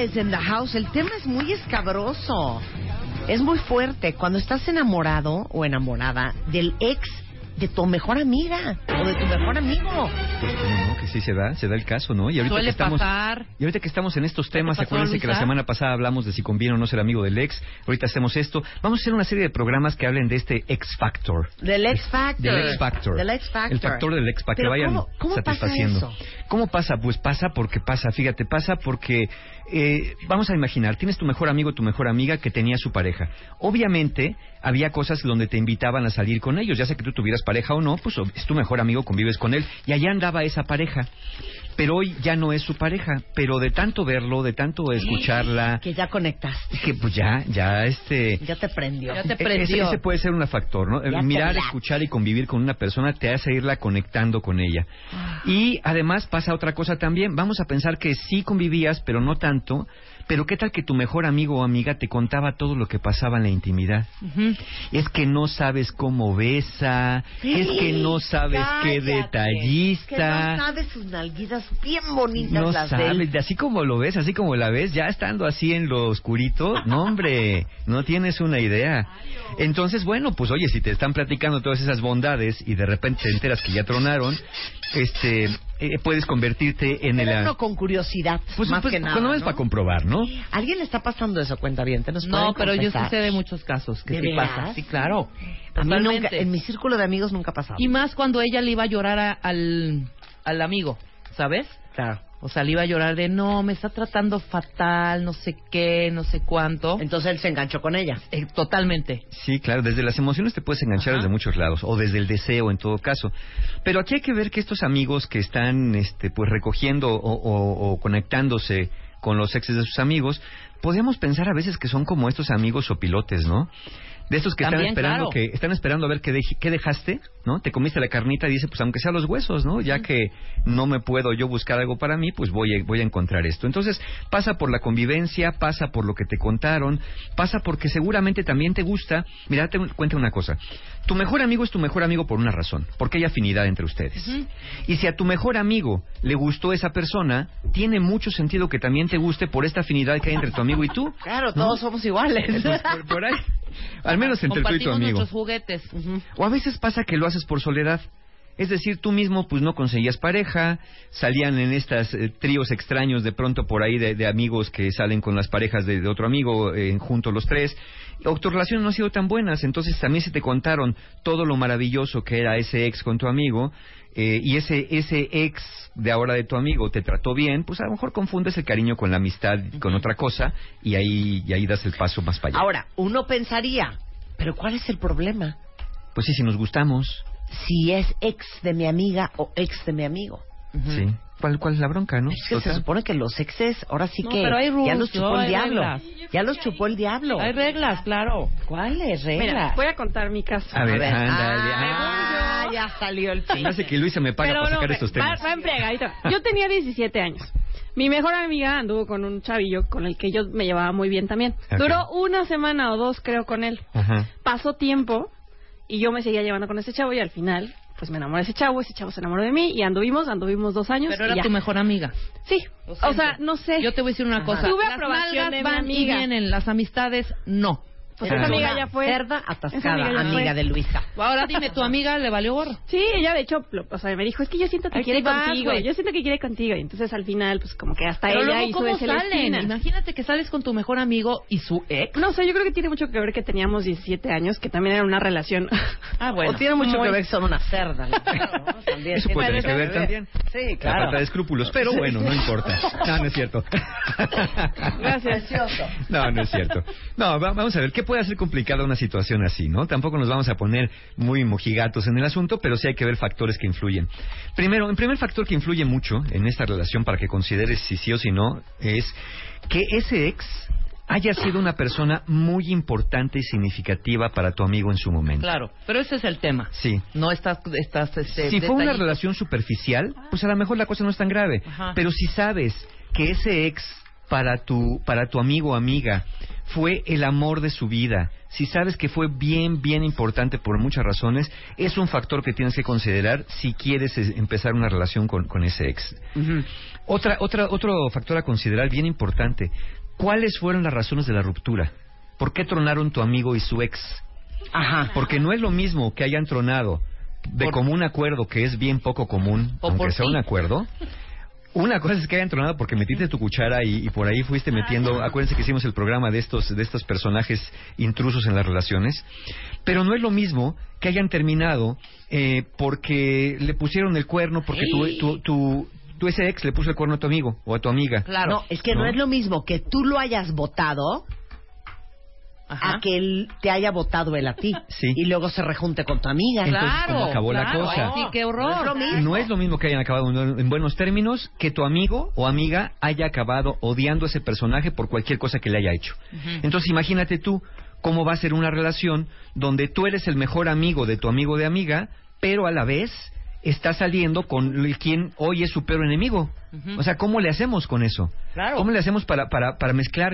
Es en the house. El tema es muy escabroso. Es muy fuerte. Cuando estás enamorado o enamorada del ex de tu mejor amiga o de tu mejor amigo. Pues no, que sí se da, se da el caso, ¿no? Y ahorita Suele que estamos pasar. y ahorita que estamos en estos temas, pasó, acuérdense que la semana pasada hablamos de si conviene o no ser amigo del ex. Ahorita hacemos esto. Vamos a hacer una serie de programas que hablen de este X Factor. Del X Factor. Del X Factor. Del X Factor. El factor del X para que vayan ¿cómo, cómo pasa satisfaciendo. eso? ¿Cómo pasa? Pues pasa porque pasa, fíjate, pasa porque eh, vamos a imaginar, tienes tu mejor amigo, tu mejor amiga que tenía su pareja. Obviamente había cosas donde te invitaban a salir con ellos, ya sea que tú tuvieras pareja o no, pues es tu mejor amigo, convives con él y allá andaba esa pareja. Pero hoy ya no es su pareja, pero de tanto verlo, de tanto escucharla, Que ya conectaste. que pues ya, ya este Ya te prendió. Ya te e- prendió. Ese, ese puede ser un factor, ¿no? Ya Mirar, escuchar y convivir con una persona te hace irla conectando con ella. Y además pasa otra cosa también. Vamos a pensar que sí convivías, pero no tanto. Pero qué tal que tu mejor amigo o amiga te contaba todo lo que pasaba en la intimidad. Es que no sabes cómo besa, es que no sabes qué detallista. Que no sabes sus nalguitas bien bonitas No las sabes, así como lo ves, así como la ves, ya estando así en lo oscurito, no hombre, no tienes una idea. Entonces, bueno, pues oye, si te están platicando todas esas bondades y de repente te enteras que ya tronaron, este, eh, puedes convertirte en Pero el... uno con curiosidad, Pues, más pues, que nada. cuando no es ¿no? para comprobar, ¿no? ¿Alguien le está pasando eso, cuenta bien? ¿Te nos No, pero yo sí sé de muchos casos que ¿De sí veras? pasa. Sí, claro. A mí nunca, en mi círculo de amigos nunca ha pasado. Y más cuando ella le iba a llorar a- al, al amigo, ¿sabes? Claro. O sea, le iba a llorar de, no, me está tratando fatal, no sé qué, no sé cuánto. Entonces él se enganchó con ella. Eh, totalmente. Sí, claro, desde las emociones te puedes enganchar Ajá. desde muchos lados, o desde el deseo en todo caso. Pero aquí hay que ver que estos amigos que están este, pues recogiendo o, o- o conectándose con los exes de sus amigos, podemos pensar a veces que son como estos amigos o pilotes, ¿no? De estos que También, están esperando claro. que están esperando a ver qué, dej- qué dejaste, ¿no? Te comiste la carnita y dice, pues aunque sea los huesos, ¿no? Ya que no me puedo yo buscar algo para mí, pues voy a, voy a encontrar esto. Entonces, pasa por la convivencia, pasa por lo que te contaron, pasa porque seguramente también te gusta. Mira, te cuento una cosa. Tu mejor amigo es tu mejor amigo por una razón, porque hay afinidad entre ustedes. Y si a tu mejor amigo le gustó esa persona, tiene mucho sentido que también te guste por esta afinidad que hay entre tu amigo y tú. Claro, ¿no? todos somos iguales. Por, por ahí. Al menos entre tú y tu amigo. nuestros juguetes. O a veces pasa que lo haces por soledad. Es decir, tú mismo pues no conseguías pareja, salían en estas eh, tríos extraños de pronto por ahí de, de amigos que salen con las parejas de, de otro amigo eh, juntos los tres. O tu relación no ha sido tan buenas, entonces también se te contaron todo lo maravilloso que era ese ex con tu amigo eh, y ese ese ex de ahora de tu amigo te trató bien, pues a lo mejor confundes el cariño con la amistad con otra cosa y ahí y ahí das el paso más para allá. Ahora, uno pensaría, pero ¿cuál es el problema? pues sí, si nos gustamos, Si es ex de mi amiga o ex de mi amigo. sí. ¿Cuál, ¿Cuál es la bronca, no? Es que se supone que los exes, ahora sí No, que pero hay rules, ya los chupó no, el hay diablo. reglas. Ya los chupó el diablo. Hay reglas, claro. ¿Cuáles reglas? Mira, voy a contar mi caso. A ver, ándale. Ah, Ah, ya salió el fin. Hace que Luisa me paga Pero para no, sacar estos temas. va en friega, ahí te va. Yo tenía 17 años. Mi mejor amiga anduvo con un chavillo con el que yo me llevaba muy bien también. Duró una semana o dos, creo, con él. Ajá. Pasó tiempo y yo me seguía llevando con ese chavo y al final, pues me enamoré de ese chavo, ese chavo se enamoró de mí y anduvimos, anduvimos dos años. Pero y era ya. tu mejor amiga. Sí, o sea, no sé. Yo te voy a decir una Ajá. cosa. Tuve Las aprobación nalgas de mi van y amiga. vienen, las amistades no. Pues esa amiga ya fue. Cerda atascada, amiga de Luisa. Ahora dime, tu amiga le valió gorro. Sí, ella de hecho, lo- o sea, me dijo, es que yo siento que Aquí quiere vas, contigo, yo siento que quiere contigo. Y entonces al final, pues como que hasta Pero ella luego, hizo ¿cómo de salen? Imagínate que sales con tu mejor amigo y su ex. No sé, yo creo que tiene mucho que ver que teníamos 17 años, que también era una relación. Ah, bueno. o tiene mucho muy- que ver que son una cerda. ¿no? ¿no? También Eso puede tener que ver también. Sí, La claro. falta de escrúpulos, pero bueno, no importa. No, no es cierto. Gracias. No, no es cierto. No, va- vamos a ver, ¿qué puede hacer complicada una situación así, no? Tampoco nos vamos a poner muy mojigatos en el asunto, pero sí hay que ver factores que influyen. Primero, el primer factor que influye mucho en esta relación para que consideres si sí o si no es que ese ex haya sido una persona muy importante y significativa para tu amigo en su momento. Claro, pero ese es el tema. Sí. No estás, estás este, Si fue una relación superficial, pues a lo mejor la cosa no es tan grave. Ajá. Pero si sabes que ese ex para tu para tu amigo o amiga fue el amor de su vida, si sabes que fue bien, bien importante por muchas razones, es un factor que tienes que considerar si quieres eh, empezar una relación con, con ese ex. Otra, otra, otro factor a considerar bien importante, ¿cuáles fueron las razones de la ruptura? ¿Por qué tronaron tu amigo y su ex? Ajá. Porque no es lo mismo que hayan tronado de Por- común acuerdo, que es bien poco común, O aunque sea un acuerdo. Una cosa es que hayan tronado porque metiste tu cuchara y, y por ahí fuiste metiendo. Acuérdense que hicimos el programa de estos de estos personajes intrusos en las relaciones, pero no es lo mismo que hayan terminado eh, porque le pusieron el cuerno porque tu, tu, tu, tu ese ex le puso el cuerno a tu amigo o a tu amiga. Claro. No, es que no. ¿No? es lo mismo que tú lo hayas votado Ajá. a que él te haya votado él a ti. Sí. Y luego se rejunte con tu amiga. Entonces, Claro, ¿cómo acabó la claro. cosa? Ay, sí, qué horror. No es lo mismo. No es lo mismo que hayan acabado en en buenos términos que tu amigo o amiga haya acabado odiando a ese personaje por cualquier cosa que le haya hecho. Entonces imagínate tú cómo va a ser una relación donde tú eres el mejor amigo de tu amigo de amiga, pero a la vez está saliendo con el quien hoy es su peor enemigo. O sea, ¿cómo le hacemos con eso? Claro. ¿Cómo le hacemos para, para, para mezclar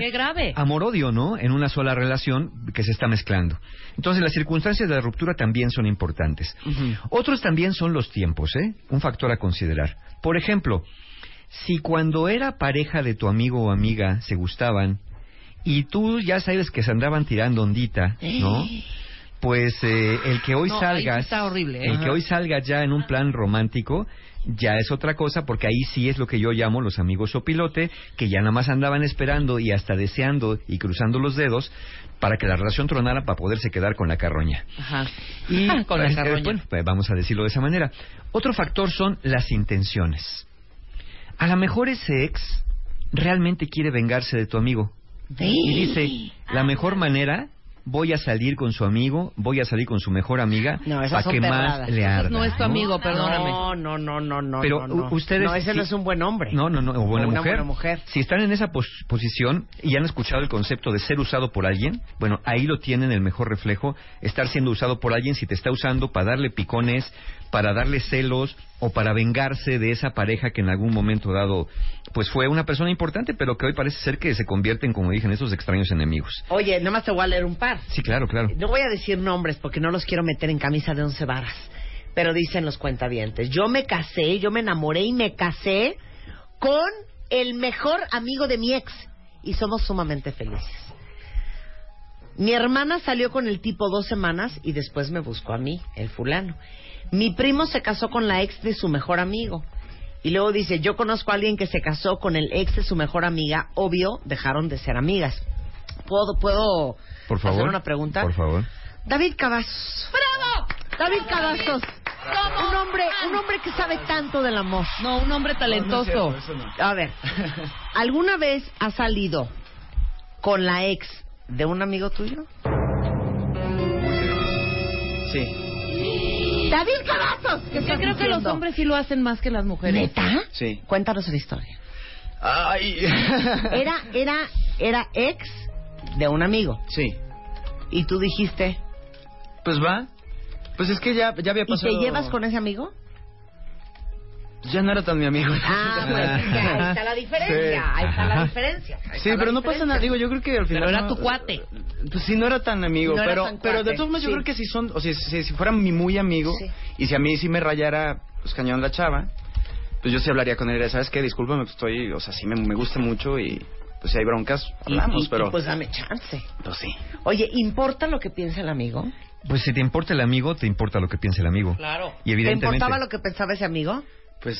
amor-odio, ¿no? En una sola relación que se está mezclando. Entonces, las circunstancias de la ruptura también son importantes. Otros también son los tiempos, ¿eh? Un factor a considerar. Por ejemplo, si cuando era pareja de tu amigo o amiga se gustaban y tú ya sabes que se andaban tirando ondita, ¿no? Pues eh, el que hoy No, sí salgas, está horrible, ¿eh? el que hoy salgas ya en un plan romántico, ya es otra cosa, porque ahí sí es lo que yo llamo los amigos sopilote, que ya nada más andaban esperando y hasta deseando y cruzando los dedos para que la relación tronara para poderse quedar con la carroña. Ajá. Y Con la pues, carroña. bueno, pues, vamos a decirlo de esa manera. Otro factor son las intenciones. A lo mejor ese ex realmente quiere vengarse de tu amigo. Y dice, la mejor manera, voy a salir con su amigo, voy a salir con su mejor amiga, No, para que perradas. más le arda. no es tu amigo, perdóname. No, no, no, no, no. Pero no, no. ustedes... No, ese no sí- es un buen hombre. No, no, no, o buena, O una mujer. buena mujer. Si están en esa pos- posición y han escuchado el concepto de ser usado por alguien, bueno, ahí lo tienen el mejor reflejo, estar siendo usado por alguien si te está usando para darle picones, para darle celos o para vengarse de esa pareja que en algún momento dado pues fue una persona importante, pero que hoy parece ser que se convierten, como dije, en esos extraños enemigos. Oye, nada más te voy a leer un par. Sí, claro, claro. No voy a decir nombres porque no los quiero meter en camisa de once varas. Pero dicen los cuentavientes, yo me casé, yo me enamoré y me casé con el mejor amigo de mi ex. Y somos sumamente felices. Mi hermana salió con el tipo dos semanas y después me buscó a mí, el fulano. Mi primo se casó con la ex de su mejor amigo. Y luego dice, yo conozco a alguien que se casó con el ex de su mejor amiga. Obvio, dejaron de ser amigas. ¿Puedo, puedo Por favor. hacer una pregunta? Por favor. David Cavazos. ¡Bravo! David Cavazos. Un hombre, un hombre que sabe tanto del amor. No, un hombre talentoso. A ver, ¿alguna vez has salido con la ex de un amigo tuyo? Sí, David Cavazos. ¿Qué Yo creo que los hombres sí lo hacen más que las mujeres. ¿Neta? sí. Cuéntanos la historia. Ay. Era, era, era ex de un amigo. Sí. Y tú dijiste, Pues va. Pues es que ya, ya había ¿y pasado. te llevas con ese amigo? Ya no era tan mi amigo. Ah, pues ahí está la diferencia. Sí. Ahí está la diferencia. ahí Sí, la pero no pasa nada. Digo, yo creo que al final. Pero era no- tu cuate. Pues sí, no era tan amigo. No era pero tan pero de todos modos, yo creo que si son. O sea, si, si fuera mi muy amigo. Sí. Y si a mí sí me rayara, pues cañón la chava. Pues yo sí hablaría con él. ¿Sabes qué? Discúlpame, pues estoy. O sea, sí me, me gusta mucho y. Pues si hay broncas, hablamos, y- pero. y pues dame chance. pues sí. Oye, ¿importa lo que piensa el amigo? Pues si te importa el amigo, te importa lo que piensa el amigo. Claro. Y ¿Te evidentemente... importaba lo que pensaba ese amigo? Pues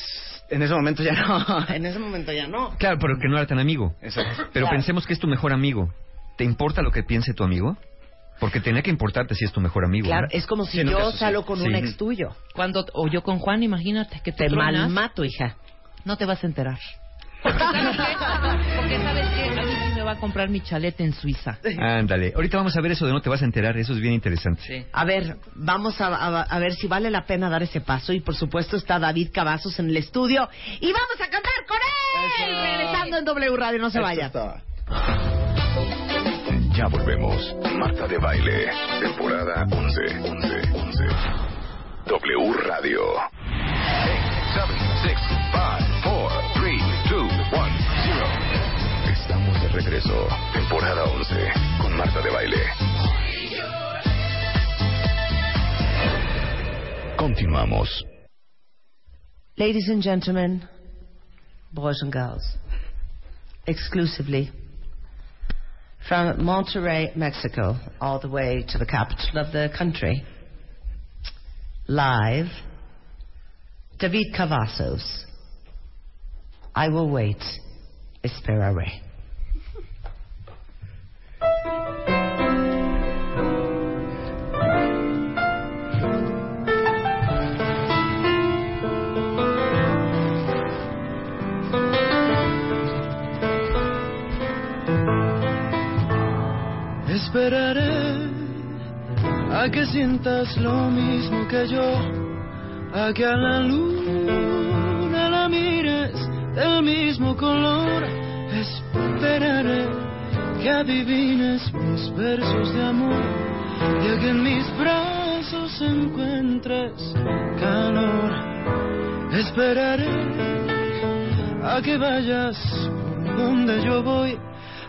en ese momento ya no. En ese momento ya no. Claro, pero que no era tan amigo. Exacto. Pero Claro. pensemos que es tu mejor amigo. ¿Te importa lo que piense tu amigo? Porque tenía que importarte si es tu mejor amigo. Claro, ¿no? es como si Sí, yo salgo con un ex tuyo. Cuando, o yo con Juan, imagínate que te, Te tronas, malmato, hija. no te vas a enterar. Porque sabes que a mí sí me va a comprar mi chalet en Suiza. Ándale. Ahorita vamos a ver eso de no te vas a enterar. Eso es bien interesante. Sí. A ver, vamos a, a- a ver si vale la pena dar ese paso. Y por supuesto está David Cavazos en el estudio. Y vamos a cantar con él. Eso. Regresando en W Radio, no se vayan. Ya volvemos. Marta de Baile, temporada 11. 11. 11. W Radio. 8, 7, 6, 5, regreso. Temporada 11 con Marta de Baile. Continuamos. Ladies and gentlemen, boys and girls, exclusively from Monterrey, Mexico, all the way to the capital of the country, live, David Cavazos. I will wait. Esperare. Esperaré a que sientas lo mismo que yo, a que a la luna la mires del mismo color. Esperaré que adivines mis versos de amor y a que en mis brazos encuentres calor. Esperaré a que vayas donde yo voy,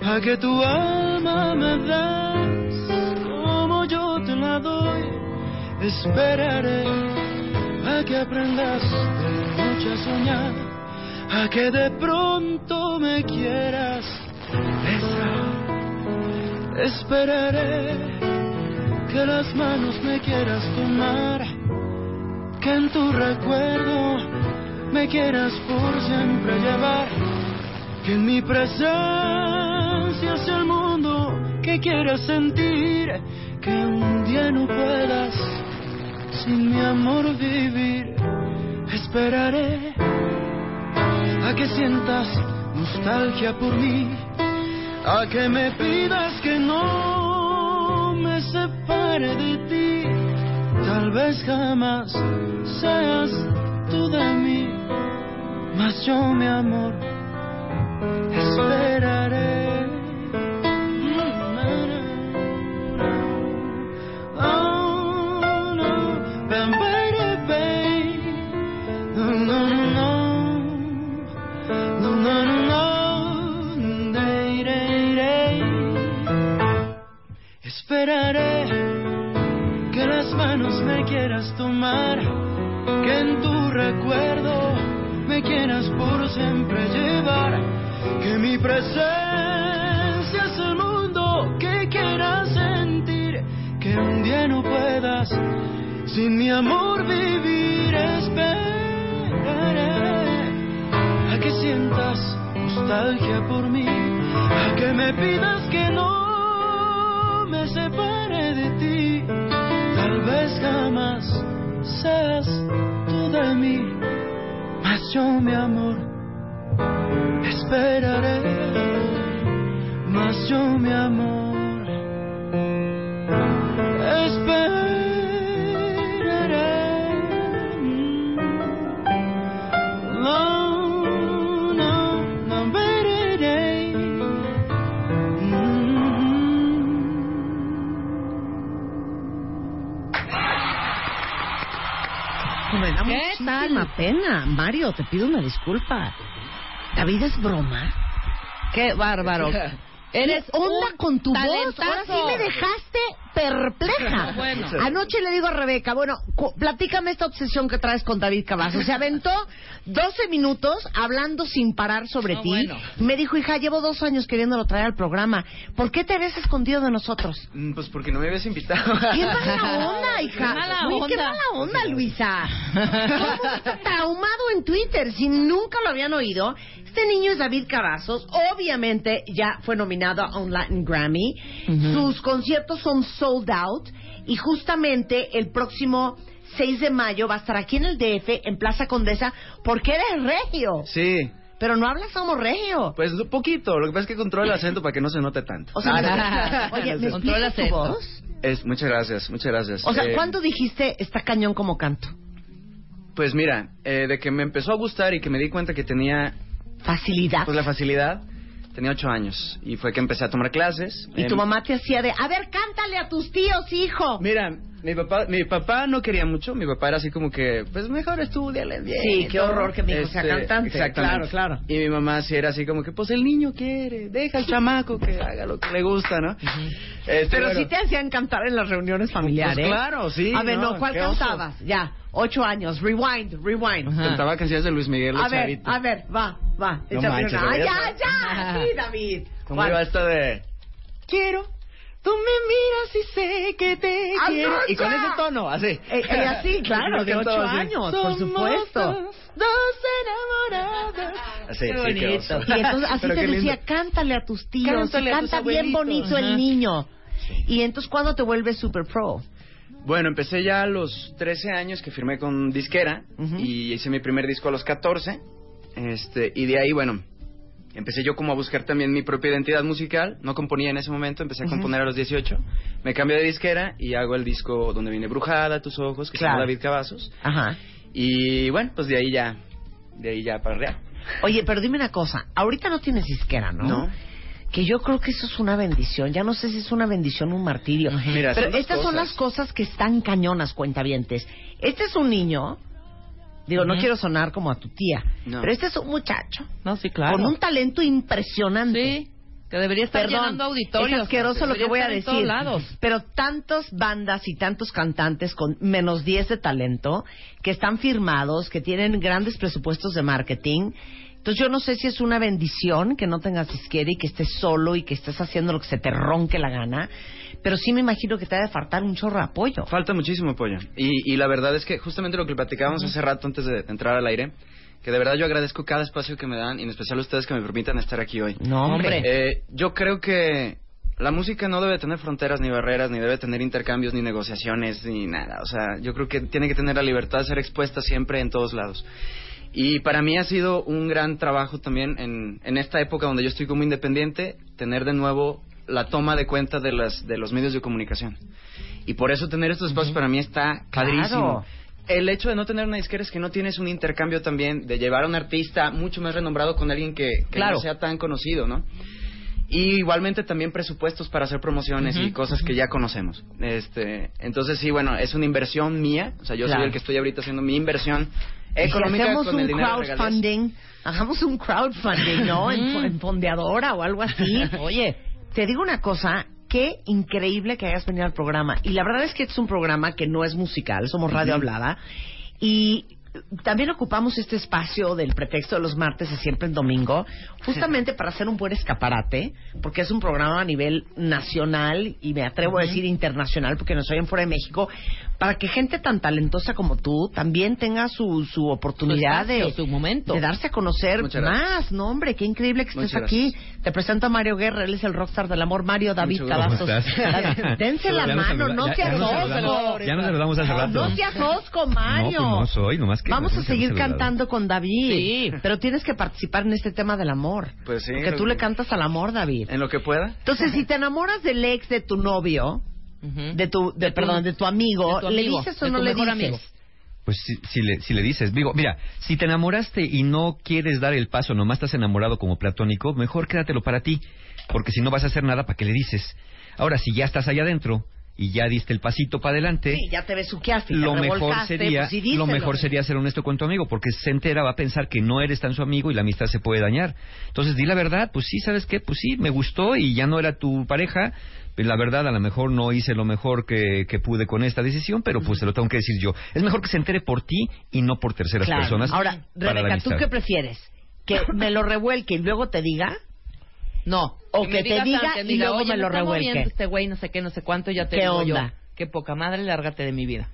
a que tu alma me das como yo te la doy. Esperaré a que aprendas de noche a soñar, a que de pronto me quieras besar. Esperaré que las manos me quieras tomar, que en tu recuerdo me quieras por siempre llevar, que en mi presencia sea el mundo que quieras sentir, que un día no puedas sin mi amor vivir. Esperaré a que sientas nostalgia por mí, a que me pidas que no me separe de ti. Tal vez jamás seas tú de mí, mas yo mi amor esperaré. Manos me quieras tomar, que en tu recuerdo me quieras por siempre llevar, que mi presencia es el mundo que quieras sentir, que un día no puedas sin mi amor vivir, esperaré a que sientas nostalgia por mí, a que me pidas que no jamás seas tú de mí, mas yo mi amor esperaré, mas yo mi amor pena. Mario, te pido una disculpa. David es broma. Qué bárbaro. Eres ¿Qué onda un con tu voz? talentazo. Ahora sí me dejaste perpleja. Bueno. Anoche le digo a Rebeca, bueno, platícame esta obsesión que traes con David Cavazos. Se aventó 12 minutos hablando sin parar sobre No, ti. bueno. Me dijo, hija, llevo dos años queriéndolo traer al programa. ¿Por qué te habías escondido de nosotros? Mm, Pues porque no me habías invitado. ¡Qué mala onda, hija! Qué mala Uy, ¡Qué onda. mala onda, Luisa! Mundo está traumado en Twitter, si nunca lo habían oído. Este niño es David Cavazos, obviamente ya fue nominado a un Latin Grammy. Sus conciertos son sold out y justamente el próximo 6 de mayo va a estar aquí en el DF, en Plaza Condesa, porque eres regio. Sí, Pero no hablas como regio. pues un poquito. Lo que pasa es que controlo el acento para que no se note tanto. O sea, me- oye, ¿me Controla tu voz? Es, muchas gracias, muchas gracias. O sea, Eh, ¿cuándo dijiste está cañón como canto? Pues mira, eh, de que me empezó a gustar y que me di cuenta que tenía Facilidad. pues la facilidad, tenía ocho años. Y fue que empecé a tomar clases. Y tu mamá te hacía de, a ver, cántale a tus tíos, hijo. Mira, mi papá, mi papá no quería mucho. Mi papá era así como que, pues mejor estudiale bien. Sí, qué horror que mi hijo sea Este, cantante. Exactamente. Claro, claro. Y mi mamá sí era así como que, pues el niño quiere, deja al chamaco que haga lo que le gusta, ¿no? Este, Pero bueno, sí te hacían cantar en las reuniones familiares. Pues claro, sí, A ver, no, ¿cuál oso. cantabas? Ya. Ocho años. Rewind, rewind. Cantaba canciones de Luis Miguel A ver, a ver, va, va. No manches, una. lo Ah, voy a ya, ya. Sí, David. ¿Cómo iba esta de...? Quiero, tú me miras y sé que te ¡Ah, quiero. Y con ese tono, así. Eh, eh, así, claro, de ocho años, por supuesto. Dos, dos enamoradas. Así, Qué sí, bonito. oso. Y entonces así Pero te qué decía, lindo. cántale a tus tíos, Cántale y a tus canta bien bonito el Ajá. niño. Y entonces, ¿cuándo te vuelves super pro? Bueno, empecé ya a los 13 años que firmé con disquera y hice mi primer disco a los 14. Este, y de ahí, bueno, empecé yo como a buscar también mi propia identidad musical. No componía en ese momento, empecé a componer a los 18. Me cambié de disquera y hago el disco donde viene Brujada, Tus Ojos, que se Claro. llama David Cavazos. Ajá. Y bueno, pues de ahí ya, de ahí ya para real. Oye, pero dime una cosa, ahorita no tienes disquera, ¿no? No. Que yo creo que eso es una bendición. Ya no sé si es una bendición o un martirio. Mira, pero estas son las cosas que están cañonas, cuentavientes. Este es un niño, digo, no quiero sonar como a tu tía, No. pero este es un muchacho No, sí, claro. con un talento impresionante. Sí, que debería estar Perdón, llenando auditorios. es asqueroso lo que voy a decir. Pero tantas bandas y tantos cantantes con menos 10 de talento que están firmados, que tienen grandes presupuestos de marketing. Entonces yo no sé si es una bendición que no tengas disquera y que estés solo y que estés haciendo lo que se te ronque la gana. Pero sí me imagino que te ha de faltar un chorro de apoyo. Falta muchísimo apoyo. Y, y la verdad es que justamente lo que platicábamos hace rato antes de entrar al aire, que de verdad yo agradezco cada espacio que me dan, y en especial a ustedes que me permitan estar aquí hoy. No, hombre. Eh, yo creo que la música no debe tener fronteras ni barreras, ni debe tener intercambios, ni negociaciones, ni nada. O sea, yo creo que tiene que tener la libertad de ser expuesta siempre en todos lados. Y para mí ha sido un gran trabajo también en, en esta época donde yo estoy como independiente, tener de nuevo la toma de cuenta de, las, de los medios de comunicación. Y por eso tener estos espacios para mí está padrísimo. Claro. El hecho de no tener una disquera es que no tienes un intercambio también de llevar a un artista mucho más renombrado con alguien que, que Claro. no sea tan conocido, ¿no? Y igualmente también presupuestos para hacer promociones y cosas que ya conocemos. Este, entonces sí, bueno, es una inversión mía, o sea, yo Claro. soy el que estoy ahorita haciendo mi inversión Si económica hacemos con un el crowdfunding, hagamos un crowdfunding, ¿no? en, en fondeadora o algo así. Oye, Te digo una cosa, qué increíble que hayas venido al programa. Y la verdad es que este es un programa que no es musical, somos radio hablada. Y también ocupamos este espacio del pretexto de los martes y siempre en domingo, justamente para hacer un buen escaparate, porque es un programa a nivel nacional y me atrevo a decir internacional, porque nos oyen fuera de México, para que gente tan talentosa como tú también tenga su, su oportunidad Su espacio, de, su momento. de darse a conocer Muchas gracias. más. No, hombre, qué increíble que estés Muchas aquí. Te presento a Mario Guerra, él es el rockstar del amor. Mario David. Cavazos. Dense la mano, no seas ya nos osco. saludamos- Ya nos saludamos hace rato. No seas osco, Mario. No, pues no soy, nomás que Vamos a seguir cantando con David. Sí. Pero tienes que participar en este tema del amor. Pues sí, Porque tú que- le cantas al amor, David. En lo que pueda. Entonces, si te enamoras del ex de tu novio, de tu, de, De tu- perdón, de tu amigo, de tu ¿le dices o no le dices? amigo. Pues si, si le, si le dices, digo, mira, si te enamoraste y no quieres dar el paso, nomás estás enamorado como platónico, mejor quédatelo para ti, porque si no vas a hacer nada, ¿para qué le dices? Ahora, si ya estás allá adentro y ya diste el pasito para adelante, Sí, ya te besuqueaste lo te mejor sería pues sí, lo mejor sería ser honesto con tu amigo porque se entera va a pensar que no eres tan su amigo y la amistad se puede dañar entonces di la verdad pues sí sabes qué pues sí me gustó y ya no era tu pareja la verdad a lo mejor no hice lo mejor que, que pude con esta decisión pero pues se lo tengo que decir yo es mejor que se entere por ti y no por terceras Claro. personas Ahora, Rebeca, ¿tú qué prefieres? ¿Que me lo revuelque y luego te diga? No. O que te diga antes, y diga, luego "Oye, me lo revuelque". este güey, no sé qué, no sé cuánto, ya te ¿Qué digo onda? yo. Qué poca madre, lárgate de mi vida.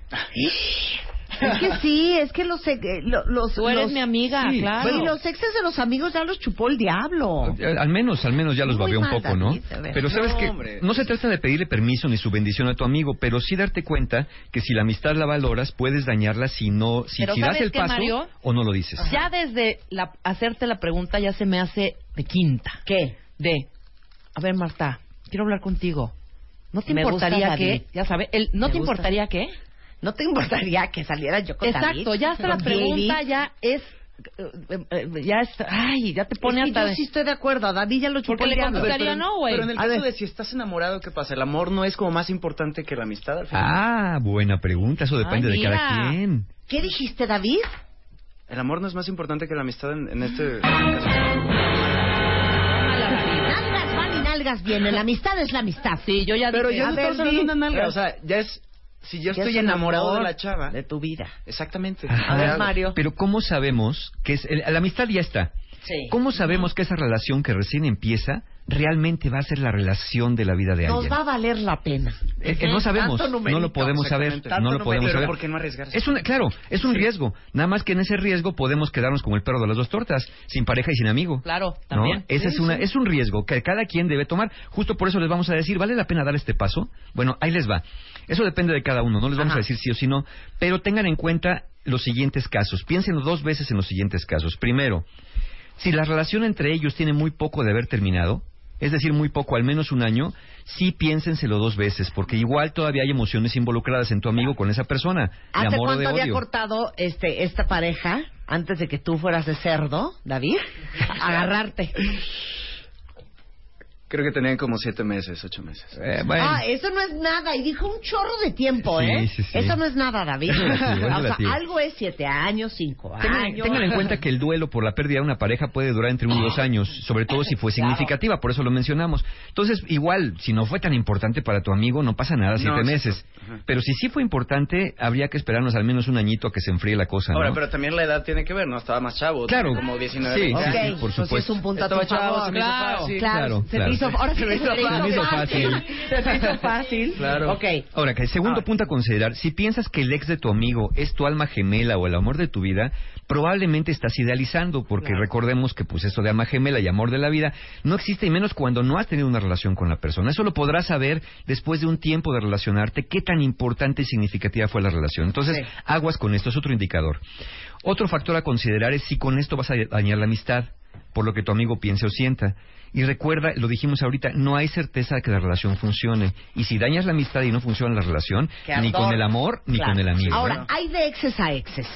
Es que sí, es que los, eh, lo- los, Tú eres los- mi amiga, sí, claro. Bueno, y los exes de los amigos ya los chupó el diablo. Eh, Al menos, al menos ya los babeó un poco, ¿no? Pero sabes No, que hombre. no se trata de pedirle permiso ni su bendición a tu amigo, pero sí darte cuenta que si la amistad la valoras, puedes dañarla si no, si, Pero si das ¿sabes el paso Mario? o no lo dices. Ya desde la, hacerte la pregunta ya se me hace de quinta. ¿Qué? De, a ver, Marta, quiero hablar contigo. ¿No te Me importaría que, ya sabes, el, ¿no Me te gusta. importaría que? ¿No te importaría que saliera yo con Exacto, David? ya hasta la pregunta David? ya es, eh, eh, ya es, ay, ya te pone Es que hasta yo de- sí estoy de acuerdo. A David ya lo chupó Porque le contestaría Pero en- no, güey. Pero en el A caso ver. de si estás enamorado, ¿qué pasa? ¿El amor no es como más importante que la amistad al final? Ah, buena pregunta, eso depende Ay, de cada quien. ¿Qué dijiste, David? ¿El amor no es más importante que la amistad en, en este caso? Nalgas van y nalgas vienen. La amistad es la amistad. Sí, yo ya Pero dije, ya no estamos hablando de di. una nalga, o sea, ya es si yo estoy enamorado de la chava, de tu vida. exactamente. Ajá. A ver. Mario. Pero ¿cómo sabemos que es, el- la amistad ya está? Sí. ¿Cómo sabemos que esa relación que recién empieza realmente va a ser la relación de la vida de Nos alguien? va a valer la pena. Eh, eh, no sabemos, no lo podemos saber, no lo podemos saber. Pero ¿por qué no arriesgarse? Es un, claro, es un riesgo. Nada más que en ese riesgo podemos quedarnos como el perro de las dos tortas, sin pareja y sin amigo. Claro, ¿no? también. Ese es, una, es un riesgo que cada quien debe tomar. Justo por eso les vamos a decir, ¿vale la pena dar este paso? Bueno, ahí les va. Eso depende de cada uno, no les vamos Ajá. a decir sí o sí no, pero tengan en cuenta los siguientes casos. Piénsenlo dos veces en los siguientes casos. Primero, si la relación entre ellos tiene muy poco de haber terminado, es decir, muy poco, al menos un año, sí piénsenselo dos veces, porque igual todavía hay emociones involucradas en tu amigo con esa persona, ¿Hace amor o cuánto de había odio. cortado este esta pareja antes de que tú fueras de cerdo, David? Agarrarte. Creo que tenían como siete meses, ocho meses. Eh, bueno. Ah, eso no es nada. Y dijo un chorro de tiempo, Sí, ¿eh? sí, sí. Eso no es nada, David. O sea, algo es siete años, cinco Tengan, años. tengan en cuenta que el duelo por la pérdida de una pareja puede durar entre uno y dos años, sobre todo si fue significativa, por eso lo mencionamos. Entonces, igual, si no fue tan importante para tu amigo, no pasa nada, siete No, meses. Pero si sí fue importante, habría que esperarnos al menos un añito a que se enfríe la cosa, ¿no? Ahora, pero también la edad tiene que ver, ¿no? Estaba más chavo. Claro. Como 19, Sí, 20 sí, Ok, años. sí, por pues supuesto. es un punto a tu Estaba chavo, favor. claro, claro, Claro, hizo, ahora se, me hizo, Se me hizo fácil. Se te hizo fácil. Claro. Ok. Ahora, que el segundo punto a considerar, si piensas que el ex de tu amigo es tu alma gemela o el amor de tu vida, probablemente estás idealizando, porque recordemos que pues eso de alma gemela y amor de la vida no existe y menos cuando no has tenido una relación con la persona. Eso lo podrás saber después de un tiempo de relacionarte, qué tan importante y significativa fue la relación. Entonces, Sí. aguas con esto, es otro indicador. Otro factor a considerar es si con esto vas a dañar la amistad, por lo que tu amigo piense o sienta. Y recuerda, lo dijimos ahorita, no hay certeza de que la relación funcione. Y si dañas la amistad y no funciona la relación, ni con el amor, ni Claro. con el amigo. Ahora, ¿no? hay de exes a exes.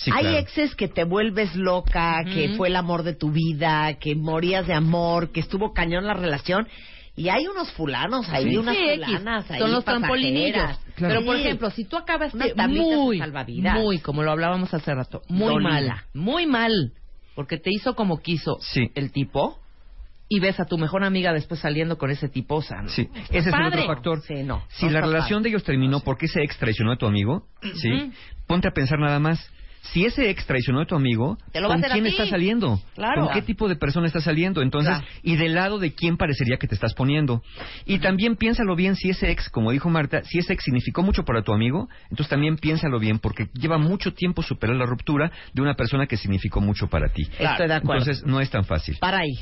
Sí, hay claro. exes que te vuelves loca, que fue el amor de tu vida, que morías de amor, que estuvo cañón la relación. Y hay unos fulanos ahí, Sí, unas fulanas ahí. Son los trampolinillos. Claro. Pero, por Sí. ejemplo, si tú acabaste muy, salvavidas. muy, como lo hablábamos hace rato, muy Dolida. mal, muy mal, porque te hizo como quiso Sí. el tipo, y ves a tu mejor amiga después saliendo con ese tipo, o sea, no. Sí, ese es el otro factor. Sí, no. Si no la relación padre. de ellos terminó porque ese ex traicionó a tu amigo, ¿sí? Ponte a pensar nada más. Si ese ex traicionó a tu amigo, ¿con quién está saliendo? Claro. ¿Con qué tipo de persona está saliendo? Entonces, Claro. y del lado de quién parecería que te estás poniendo. Y también piénsalo bien si ese ex, como dijo Marta, si ese ex significó mucho para tu amigo, entonces también piénsalo bien porque lleva mucho tiempo superar la ruptura de una persona que significó mucho para ti. Estoy de acuerdo. Entonces, no es tan fácil. Para ahí.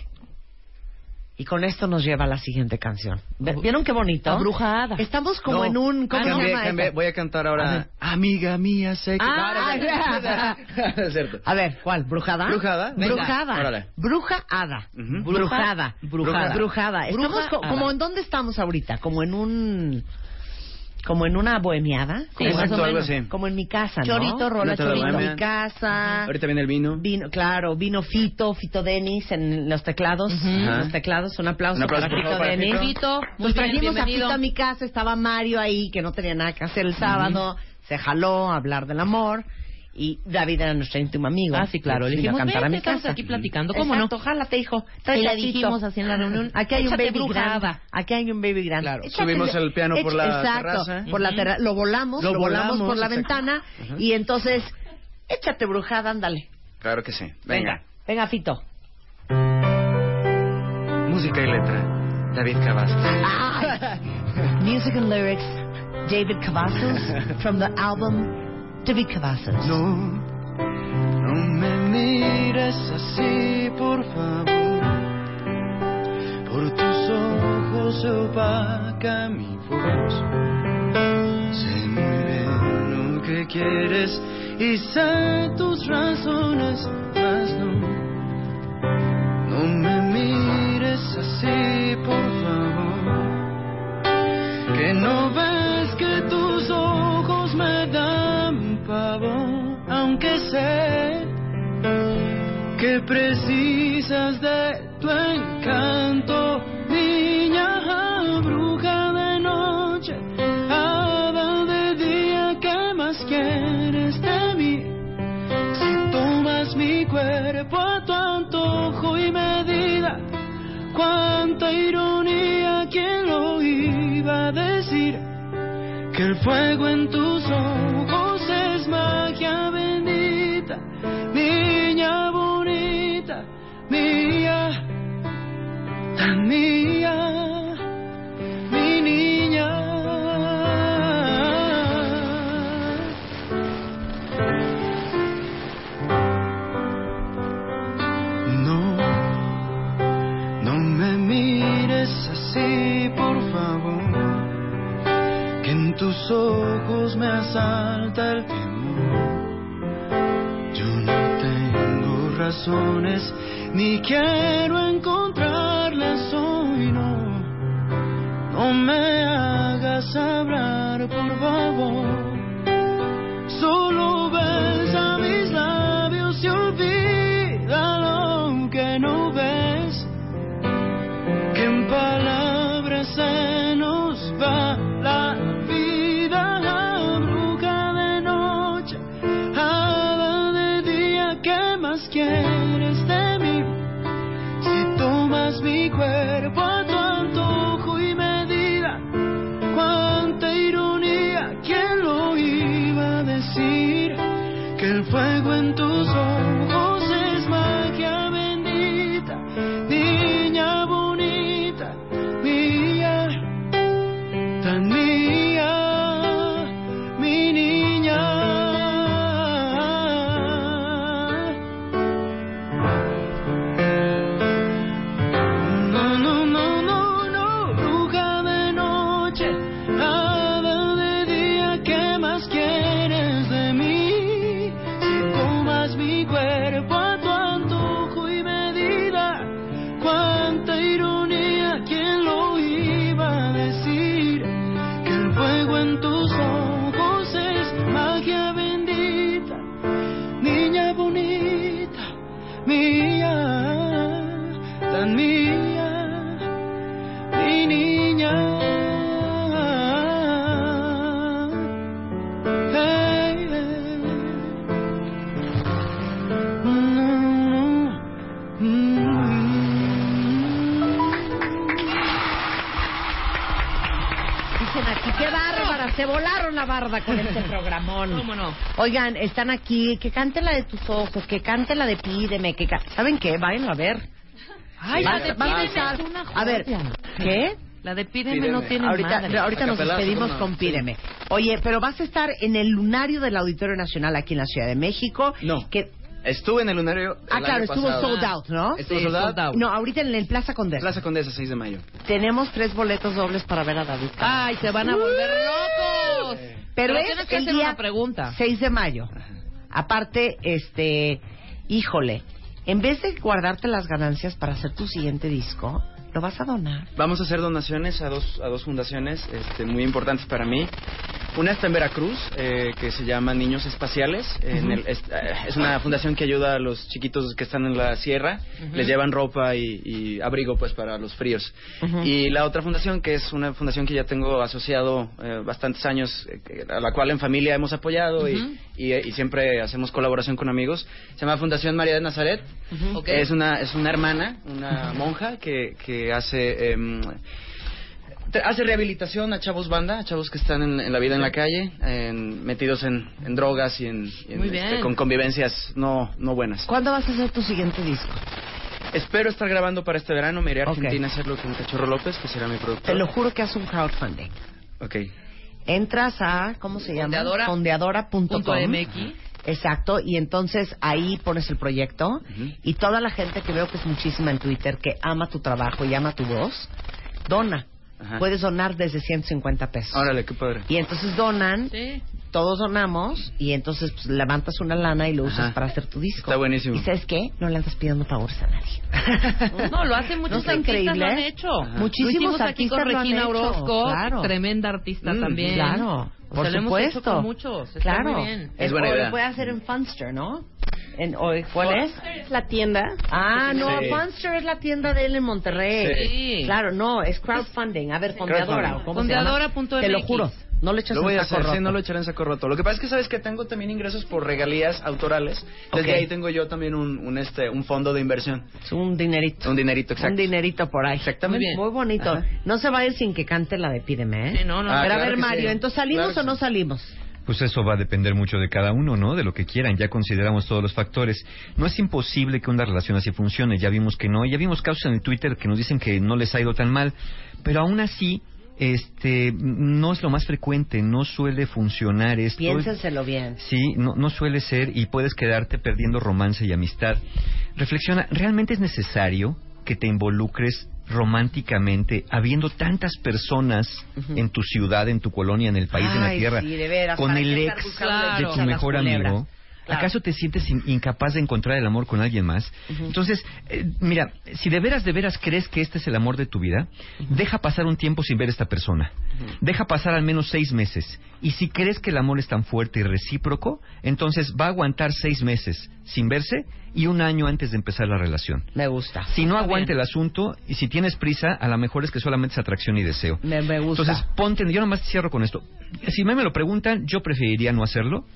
Y con esto nos lleva a la siguiente canción. ¿Ve- ¿Vieron qué bonito? La bruja hada. Estamos como No. en un... ¿Cómo Ah, se cambié, llama cambié. esa? Voy a cantar A ahora. Amiga mía, sé que. Ah, cierto. A ver, ¿cuál? ¿Brujada? Brujada. Venga. Brujada. Órale. Bruja hada. Ujú. Brujada. Brujada. Brujada. Estamos como en dónde estamos ahorita, como en un como en una bohemiada, Sí, como, más Exacto, o algo menos. así. como en mi casa, ¿no? Chorito, rola, chorito. en mi casa. Ahorita viene el vino. Vino, claro, vino Fito, Fito Denis en los teclados, en Ajá. los teclados, un aplauso, Un aplauso, para Fito para Denis. Fito. Fito, muy Nos bien, trajimos a. Fito a mi casa, estaba Mario ahí, que no tenía nada que hacer el sábado, se jaló a hablar del amor, y David era nuestro íntimo amigo. Ah, sí, claro. Le dijimos, a cantar a mi estamos casa. aquí platicando, ¿cómo Exacto, no? jálate, hijo. Y Trae le dijimos así en la reunión, Aquí hay un baby brujada. grand. Aquí hay un baby grand. Claro. Échate- Subimos el piano por la exacto, terraza. por la terra- Lo volamos, lo, Lo volamos, volamos, por la exacto. ventana Ajá. y entonces, échate brujada, ándale. Claro que sí. Venga, Venga. venga, Fito. Música y letra. David Cavazos. Ah. Music and lyrics, David Cavazos, from the album David Cavazos. No, no me mires así, por favor. Por tus ojos se opaca mi voz. Sé muy bien lo que quieres y sé tus razones, mas no. Que precisas de tu encanto, niña bruja de noche, hada de día, ¿qué más quieres de mí? Si tomas mi cuerpo a tu antojo y medida, cuánta ironía, ¿quién lo iba a decir? que el fuego en tus ojos ojos me asalta el temor. Yo no tengo razones ni quiero encontrarlas hoy, no. No me hagas hablar, por favor. Con este programón. ¿Cómo no? Oigan, están aquí, que cante la de tus ojos, que cante la de Pídeme, que ca- ¿saben qué? Vayan a ver. Ay, Va- la de Pídeme es una A ver, joya. ¿qué? La de Pídeme, Pídeme. no tiene Ahorita, madre. ahorita nos despedimos con Pídeme. Oye, pero vas a estar en el lunario del Auditorio Nacional aquí en la Ciudad de México. No. Que, Estuve en el lunario. ah, el claro, año estuvo pasado. sold out, ¿no? Estuvo Sí, sold out. sold out. No, ahorita en el Plaza Condesa. Plaza Condesa, 6 de mayo. Tenemos tres boletos dobles para ver a David. Ay, se van a volver locos. Pero, es tienes que el hacer día una pregunta. 6 de mayo. Aparte, este, híjole, en vez de guardarte las ganancias para hacer tu siguiente disco, lo vas a donar. Vamos a hacer donaciones a dos, a dos fundaciones este, muy importantes para mí. Una está en Veracruz, eh, que se llama Niños Espaciales. En el- es, eh, es una fundación que ayuda a los chiquitos que están en la sierra. Les llevan ropa y, y abrigo pues para los fríos. Y la otra fundación, que es una fundación que ya tengo asociado eh, bastantes años, eh, a la cual en familia hemos apoyado y, y, y siempre hacemos colaboración con amigos, se llama Fundación María de Nazaret. Ok. Es una es una hermana, una monja que, que hace em, te- hace rehabilitación a chavos banda, a chavos que están en, en la vida en la calle, en- metidos en, en drogas y en, y este, con convivencias no no buenas. ¿Cuándo vas a hacer tu siguiente disco? Espero estar grabando para este verano, me iré a. Argentina a hacerlo con Cachorro López, que será mi productor. Te lo juro que haces un crowdfunding. Ok. Entras a, ¿cómo se llama? Fondeadora. Fondeadora.com. Punto MX. Exacto, y entonces ahí pones el proyecto y toda la gente que veo que es muchísima en Twitter que ama tu trabajo y ama tu voz, dona. Ajá. Puedes donar desde 150 pesos. Órale, qué padre. Y entonces donan, Sí. todos donamos y entonces pues, levantas una lana y lo usas Ajá. para hacer tu disco. Está buenísimo. ¿Y sabes qué? No le andas pidiendo favores a nadie. No, lo hacen muchos está artistas, lo han hecho. Ajá. Lo Muchísimos hicimos aquí con artistas lo han Regina hecho, Orozco, claro. tremenda artista Mm, también. Claro, O por sea, lo hemos supuesto. hecho con muchos. Está claro. muy bien. Es buena o idea. lo puede hacer en Funster, ¿no? En, o, ¿Cuál es? Es la tienda. Ah, no, Sí. Funster es la tienda de él en Monterrey. Sí. Claro, no, es crowdfunding. A ver, fondeadora. Fondeadora.mx. Te lo juro. No le echas Lo en voy a saco hacer, sí, roto. no lo echaré en saco roto. Lo que pasa es que sabes que tengo también ingresos por regalías autorales. Desde Ok. ahí tengo yo también un, un, este, un fondo de inversión. Es un dinerito. Un dinerito, exacto. Un dinerito por ahí. Exactamente. Muy, bien. Muy bonito. Ajá. No se va a ir sin que cante la de Pídeme, ¿eh? Sí, no, no. Ah, Pero a claro ver, que Mario, sí. ¿entonces salimos Claro o no sí. salimos? Pues eso va a depender mucho de cada uno, ¿no? De lo que quieran. Ya consideramos todos los factores. No es imposible que una relación así funcione. Ya vimos que no. Ya vimos casos en el Twitter que nos dicen que no les ha ido tan mal. Pero aún así, este, no es lo más frecuente. No suele funcionar esto. Piénsenselo bien. Sí, no, no suele ser y puedes quedarte perdiendo romance y amistad. Reflexiona, ¿realmente es necesario que te involucres románticamente habiendo tantas personas en tu ciudad, en tu colonia, en el país, en la Ay, tierra, sí, de veras, con ¿para el ex de tu mejor amigo? Claro. ¿Acaso te sientes in- incapaz de encontrar el amor con alguien más? Entonces, eh, mira, si de veras, de veras crees que este es el amor de tu vida, deja pasar un tiempo sin ver a esta persona. Deja pasar al menos seis meses. Y si crees que el amor es tan fuerte y recíproco, entonces va a aguantar seis meses sin verse y un año antes de empezar la relación. Me gusta. Si no Está aguanta bien. el asunto y si tienes prisa, a lo mejor es que solamente es atracción y deseo. Me, me gusta. Entonces, ponte, yo nomás cierro con esto. Si me, me lo preguntan, yo preferiría no hacerlo.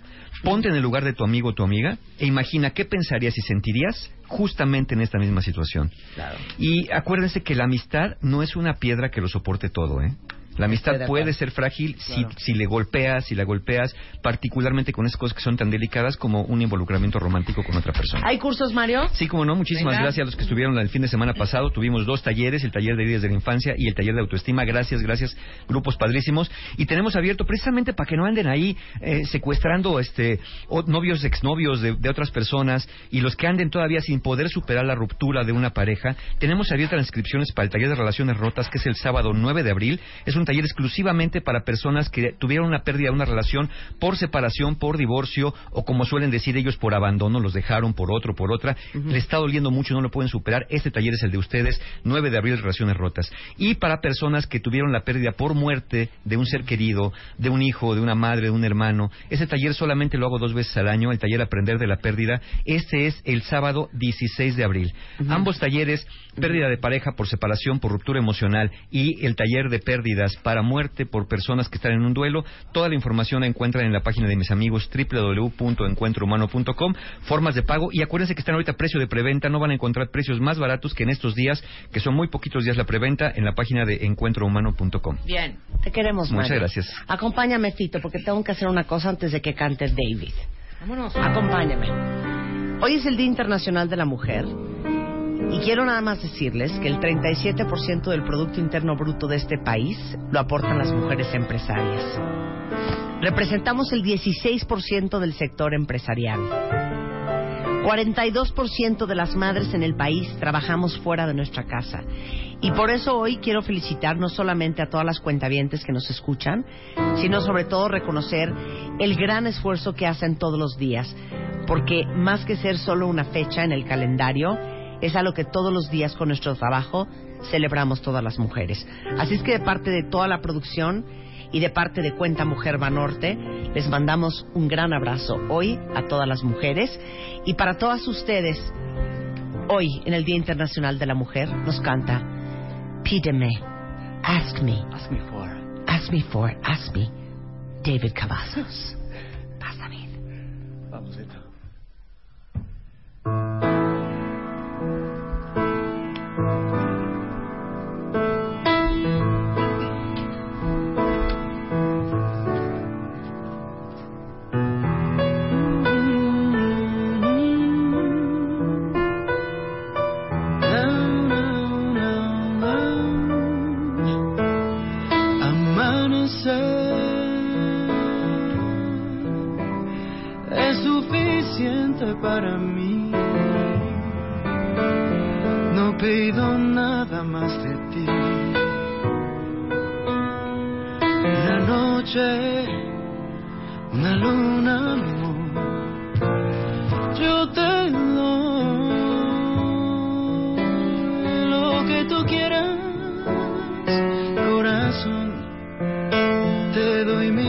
Ponte en el lugar de tu amigo o tu amiga e imagina qué pensarías y sentirías justamente en esta misma situación. Claro. Y acuérdense que la amistad no es una piedra que lo soporte todo, ¿eh? La amistad puede ser frágil Claro. si, si le golpeas, si la golpeas, particularmente con esas cosas que son tan delicadas como un involucramiento romántico con otra persona. ¿Hay cursos, Mario? Sí, como no, muchísimas Venga. gracias a los que estuvieron el fin de semana pasado. Tuvimos dos talleres, el taller de heridas de la infancia y el taller de autoestima. Gracias, gracias, grupos padrísimos. Y tenemos abierto precisamente para que no anden ahí eh, secuestrando este novios, exnovios de, de otras personas y los que anden todavía sin poder superar la ruptura de una pareja. Tenemos abiertas las inscripciones para el taller de relaciones rotas, que es el sábado 9 de abril. Es un taller exclusivamente para personas que tuvieron una pérdida de una relación por separación, por divorcio o como suelen decir ellos por abandono, los dejaron por otro, por otra. Le está doliendo mucho, no lo pueden superar. Este taller es el de ustedes, 9 de abril, relaciones rotas. Y para personas que tuvieron la pérdida por muerte de un ser querido, de un hijo, de una madre, de un hermano, ese taller solamente lo hago dos veces al año, el taller Aprender de la Pérdida. Este es el sábado 16 de abril. Ambos talleres, pérdida de pareja por separación, por ruptura emocional y el taller de pérdidas para muerte por personas que están en un duelo. Toda la información la encuentran en la página de mis amigos www.encuentrohumano.com, formas de pago y acuérdense que están ahorita a precio de preventa, no van a encontrar precios más baratos que en estos días, que son muy poquitos días la preventa en la página de encuentrohumano.com. Bien. Te queremos, Muchas Mario. gracias. Acompáñame, Fito, porque tengo que hacer una cosa antes de que cante David. Vámonos. Acompáñame. Hoy es el Día Internacional de la Mujer y quiero nada más decirles que el 37% del Producto Interno Bruto de este país lo aportan las mujeres empresarias. Representamos el 16% del sector empresarial. 42% de las madres en el país trabajamos fuera de nuestra casa. Y por eso hoy quiero felicitar no solamente a todas las cuentavientes que nos escuchan, sino sobre todo reconocer el gran esfuerzo que hacen todos los días. Porque más que ser solo una fecha en el calendario, es algo que todos los días con nuestro trabajo celebramos todas las mujeres. Así es que de parte de toda la producción y de parte de Cuenta Mujer Banorte, les mandamos un gran abrazo hoy a todas las mujeres y para todas ustedes, hoy en el Día Internacional de la Mujer nos canta Pídeme, Ask Me, Ask me for. Ask Me For, Ask Me, David Cavazos. Vas, David. Vamos.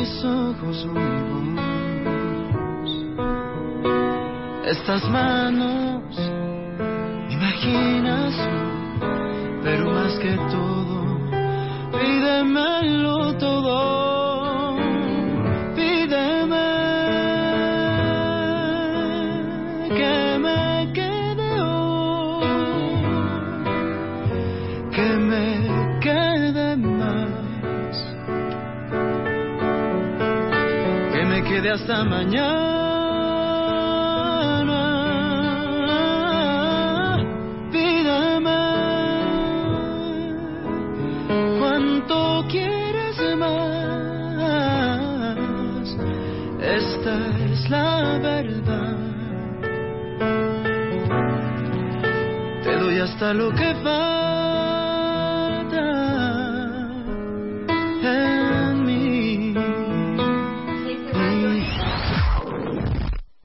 Mis ojos voz. Estas manos, imaginación, pero más que todo, pídemelo todo. Hasta mañana. Pídame cuánto quieres más. Esta es la verdad. Te doy hasta lo que falta